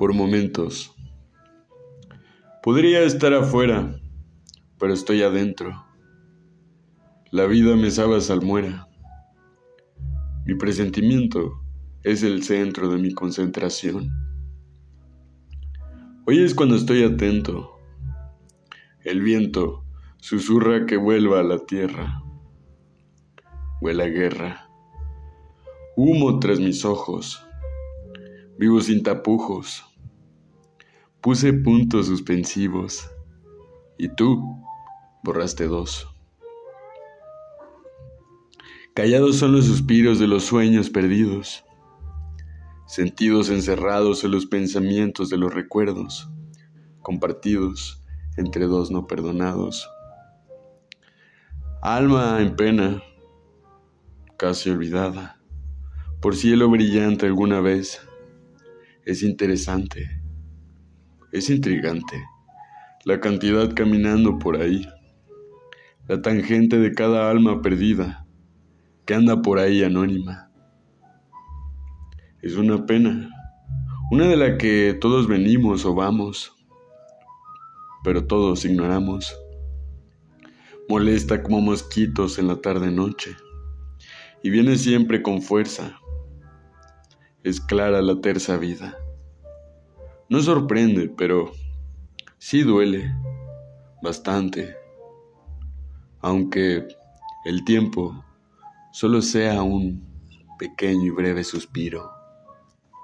por momentos. Podría estar afuera, pero estoy adentro. La vida me sabe a salmuera. Mi presentimiento es el centro de mi concentración. Hoy es cuando estoy atento. El viento susurra que vuelva a la tierra. Huele a guerra. Humo tras mis ojos. Vivo sin tapujos. Puse puntos suspensivos. Y tú borraste dos. Callados son los suspiros de los sueños perdidos, sentidos encerrados en los pensamientos de los recuerdos, compartidos entre dos no perdonados. Alma en pena, casi olvidada, por cielo brillante alguna vez, es interesante, es intrigante, la cantidad caminando por ahí, la tangente de cada alma perdida que anda por ahí anónima. Es una pena, una de la que todos venimos o vamos, pero todos ignoramos. Molesta como mosquitos en la tarde-noche y viene siempre con fuerza. Es clara la terza vida. No sorprende, pero sí duele bastante, aunque el tiempo solo sea un pequeño y breve suspiro.